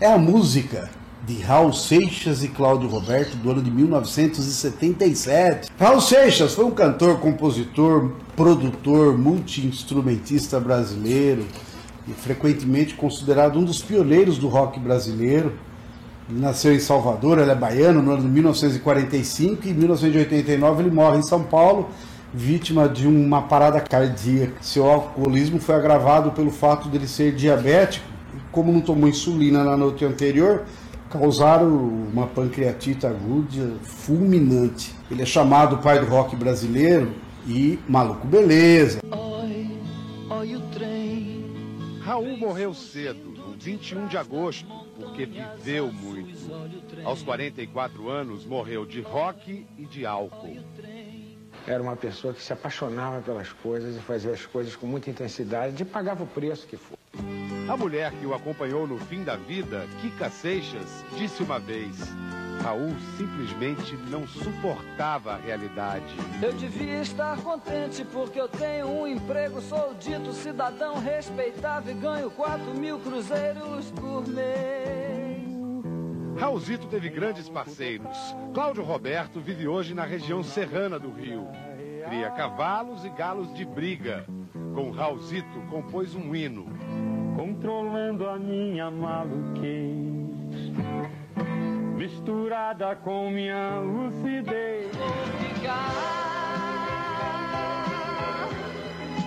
É a música de Raul Seixas e Cláudio Roberto do ano de 1977. Raul Seixas foi um cantor, compositor, produtor, multi-instrumentista brasileiro e frequentemente considerado um dos pioneiros do rock brasileiro. Ele nasceu em Salvador, ele é baiano, no ano de 1945 e em 1989 ele morre em São Paulo, vítima de uma parada cardíaca. Seu alcoolismo foi agravado pelo fato de ele ser diabético como não tomou insulina na noite anterior, causaram uma pancreatite aguda fulminante. Ele é chamado pai do rock brasileiro e maluco beleza. Oi, oi o trem. Raul morreu cedo, no 21 de agosto, porque viveu muito. Aos 44 anos, morreu de rock e de álcool. Era uma pessoa que se apaixonava pelas coisas e fazia as coisas com muita intensidade e pagava o preço que for. A mulher que o acompanhou no fim da vida, Kika Seixas, disse uma vez: Raul simplesmente não suportava a realidade. Eu devia estar contente porque eu tenho um emprego, sou dito cidadão respeitável e ganho 4 mil cruzeiros por mês. Raulzito teve grandes parceiros. Cláudio Roberto vive hoje na região serrana do Rio. Cria cavalos e galos de briga. Com Raulzito compôs um hino controlando a minha maluquez, misturada com minha lucidez. Ficar,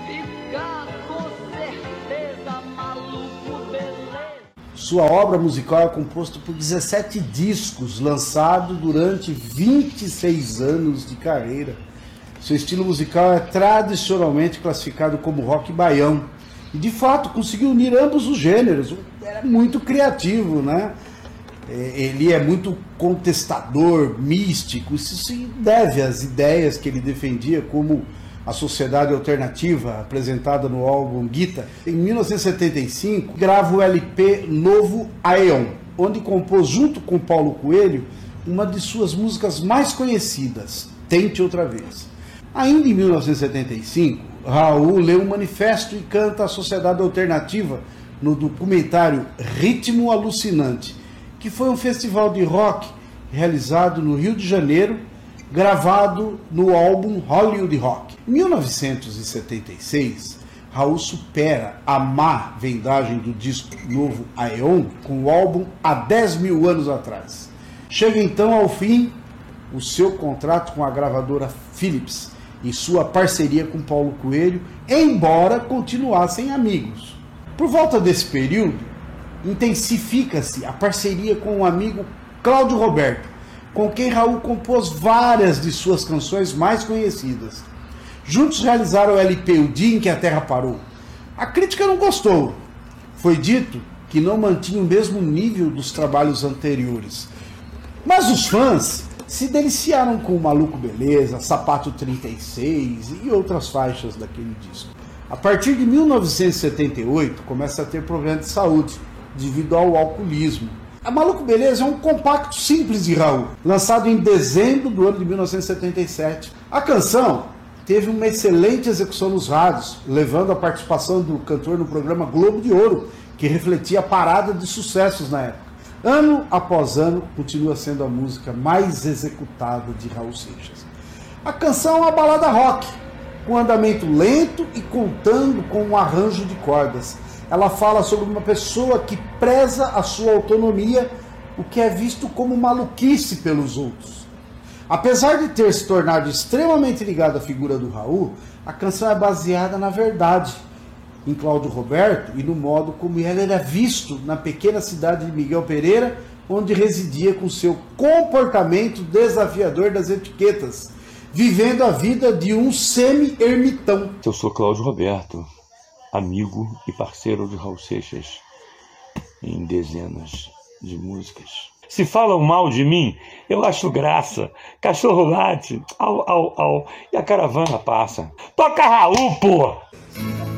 ficar com certeza maluco, beleza. Sua obra musical é composta por 17 discos lançados durante 26 anos de carreira. Seu estilo musical é tradicionalmente classificado como rock baião e de fato conseguiu unir ambos os gêneros. Era muito criativo, né? É, ele é muito contestador, místico. Isso se deve às ideias que ele defendia, como a sociedade alternativa apresentada no álbum Gita. Em 1975, grava o LP Novo Aeon, onde compôs junto com Paulo Coelho uma de suas músicas mais conhecidas, Tente Outra Vez. Ainda em 1975, Raul lê um manifesto e canta a sociedade alternativa no documentário Ritmo Alucinante, que foi um festival de rock realizado no Rio de Janeiro, gravado no álbum Hollywood Rock. Em 1976, Raul supera a má vendagem do disco novo Aeon com o álbum há 10 mil anos atrás. Chega então ao fim o seu contrato com a gravadora Philips e sua parceria com Paulo Coelho, embora continuassem amigos. Por volta desse período, intensifica-se a parceria com o amigo Cláudio Roberto, com quem Raul compôs várias de suas canções mais conhecidas. Juntos realizaram o LP O Dia em que a Terra Parou. A crítica não gostou. Foi dito que não mantinha o mesmo nível dos trabalhos anteriores. Mas os fãs se deliciaram com o Maluco Beleza, Sapato 36 e outras faixas daquele disco. A partir de 1978, começa a ter problemas de saúde devido ao alcoolismo. A Maluco Beleza é um compacto simples de Raul, lançado em dezembro do ano de 1977. A canção teve uma excelente execução nos rádios, levando a participação do cantor no programa Globo de Ouro, que refletia a parada de sucessos na época. Ano após ano, continua sendo a música mais executada de Raul Seixas. A canção é uma balada rock, com andamento lento e contando com um arranjo de cordas. Ela fala sobre uma pessoa que preza a sua autonomia, o que é visto como maluquice pelos outros. Apesar de ter se tornado extremamente ligado à figura do Raul, a canção é baseada na verdade em Cláudio Roberto e no modo como ele era visto na pequena cidade de Miguel Pereira, onde residia com seu comportamento desafiador das etiquetas, vivendo a vida de um semi-ermitão. Eu sou Cláudio Roberto, amigo e parceiro de Raul Seixas em dezenas de músicas. Se falam mal de mim, eu acho graça. Cachorro late, au, au, au, e a caravana passa. Toca Raul, pô!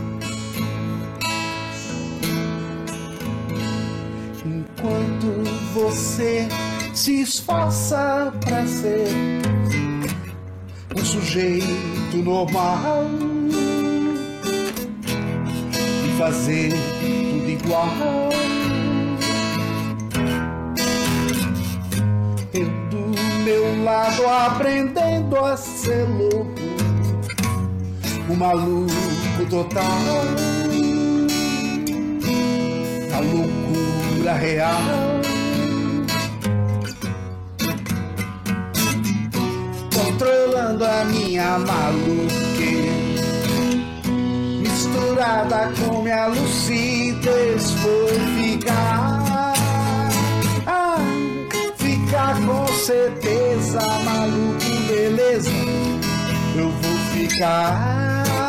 você se esforça para ser um sujeito normal e fazer tudo igual. Eu do meu lado aprendendo a ser louco, o um maluco total. A loucura real. Controlando a minha maluqueira misturada com minha lucidez foi ficar. Ah, ficar com certeza, maluco, beleza. Eu vou ficar.